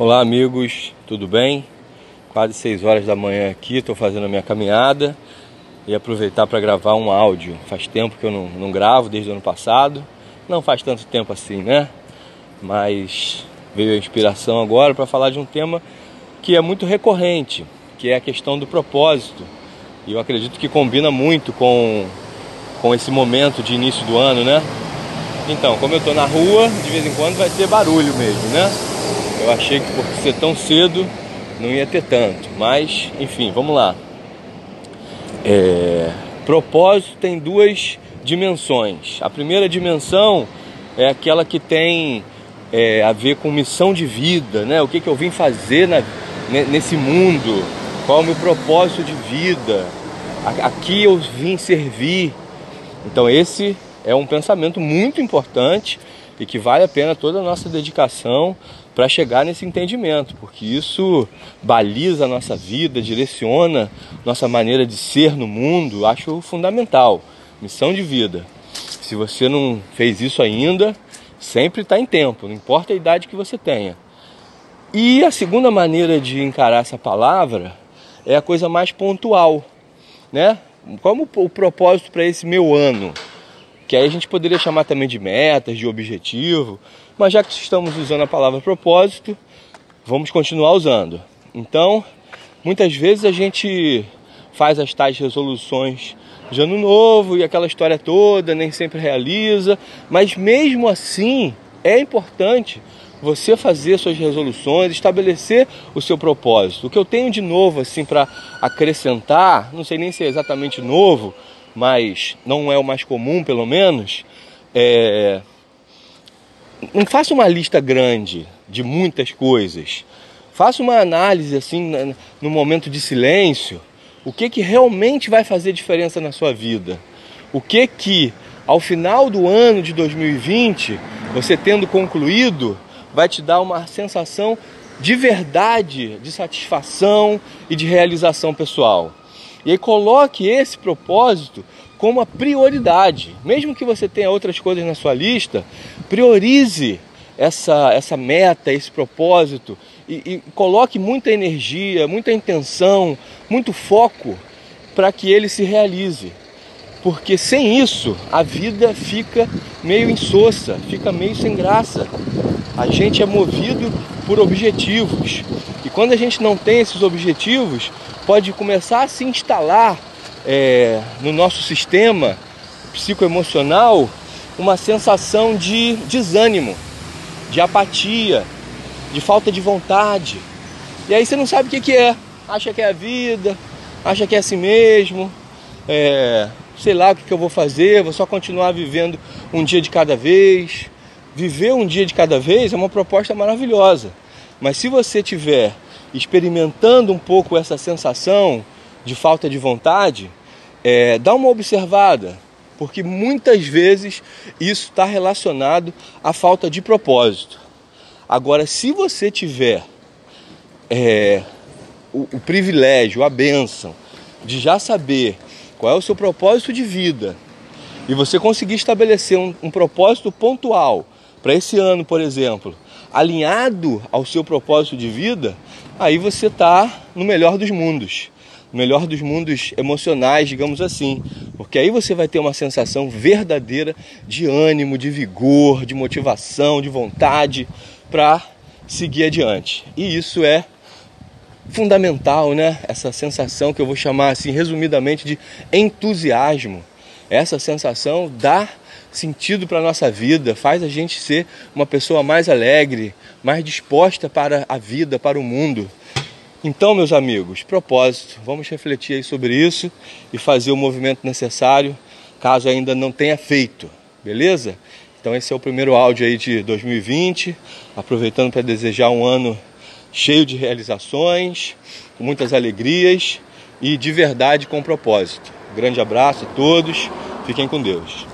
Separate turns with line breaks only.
Olá amigos, tudo bem? Quase 6 horas da manhã aqui, estou fazendo a minha caminhada e aproveitar para gravar um áudio. Faz tempo que eu não, não gravo, desde o ano passado. Não faz tanto tempo assim, né? Mas veio a inspiração agora para falar de um tema que é muito recorrente, que é a questão do propósito. E eu acredito que combina muito com, com esse momento de início do ano, né? Então, como eu estou na rua, de vez em quando vai ter barulho mesmo, né? Eu achei que por ser tão cedo não ia ter tanto, mas enfim, vamos lá. É, propósito tem duas dimensões. A primeira dimensão é aquela que tem é, a ver com missão de vida, né? O que, que eu vim fazer na, nesse mundo? Qual é o meu propósito de vida? Aqui eu vim servir. Então esse é um pensamento muito importante e que vale a pena toda a nossa dedicação para chegar nesse entendimento, porque isso baliza a nossa vida, direciona nossa maneira de ser no mundo, acho fundamental. Missão de vida. Se você não fez isso ainda, sempre está em tempo, não importa a idade que você tenha. E a segunda maneira de encarar essa palavra é a coisa mais pontual, né? Como o propósito para esse meu ano? que aí a gente poderia chamar também de metas, de objetivo, mas já que estamos usando a palavra propósito, vamos continuar usando. Então, muitas vezes a gente faz as tais resoluções de ano novo e aquela história toda, nem sempre realiza, mas mesmo assim é importante você fazer suas resoluções, estabelecer o seu propósito. O que eu tenho de novo assim para acrescentar, não sei nem se é exatamente novo, mas não é o mais comum, pelo menos, é... não faça uma lista grande de muitas coisas. Faça uma análise assim no momento de silêncio, o que que realmente vai fazer diferença na sua vida? O que que ao final do ano de 2020, você tendo concluído, vai te dar uma sensação de verdade, de satisfação e de realização pessoal. E aí coloque esse propósito como a prioridade. Mesmo que você tenha outras coisas na sua lista, priorize essa, essa meta, esse propósito e, e coloque muita energia, muita intenção, muito foco para que ele se realize. Porque sem isso a vida fica meio insossa, fica meio sem graça. A gente é movido por objetivos. E quando a gente não tem esses objetivos, pode começar a se instalar é, no nosso sistema psicoemocional uma sensação de desânimo, de apatia, de falta de vontade. E aí você não sabe o que, que é. Acha que é a vida, acha que é assim mesmo, é, sei lá o que, que eu vou fazer, vou só continuar vivendo um dia de cada vez. Viver um dia de cada vez é uma proposta maravilhosa. Mas se você tiver experimentando um pouco essa sensação de falta de vontade, é, dá uma observada, porque muitas vezes isso está relacionado à falta de propósito. Agora, se você tiver é, o, o privilégio, a bênção de já saber qual é o seu propósito de vida e você conseguir estabelecer um, um propósito pontual para esse ano, por exemplo, alinhado ao seu propósito de vida, aí você está no melhor dos mundos. Melhor dos mundos emocionais, digamos assim. Porque aí você vai ter uma sensação verdadeira de ânimo, de vigor, de motivação, de vontade para seguir adiante. E isso é fundamental, né? Essa sensação que eu vou chamar assim resumidamente de entusiasmo. Essa sensação dá sentido para a nossa vida, faz a gente ser uma pessoa mais alegre, mais disposta para a vida, para o mundo. Então, meus amigos, propósito, vamos refletir aí sobre isso e fazer o movimento necessário, caso ainda não tenha feito, beleza? Então esse é o primeiro áudio aí de 2020, aproveitando para desejar um ano cheio de realizações, com muitas alegrias e de verdade com propósito. Grande abraço a todos, fiquem com Deus.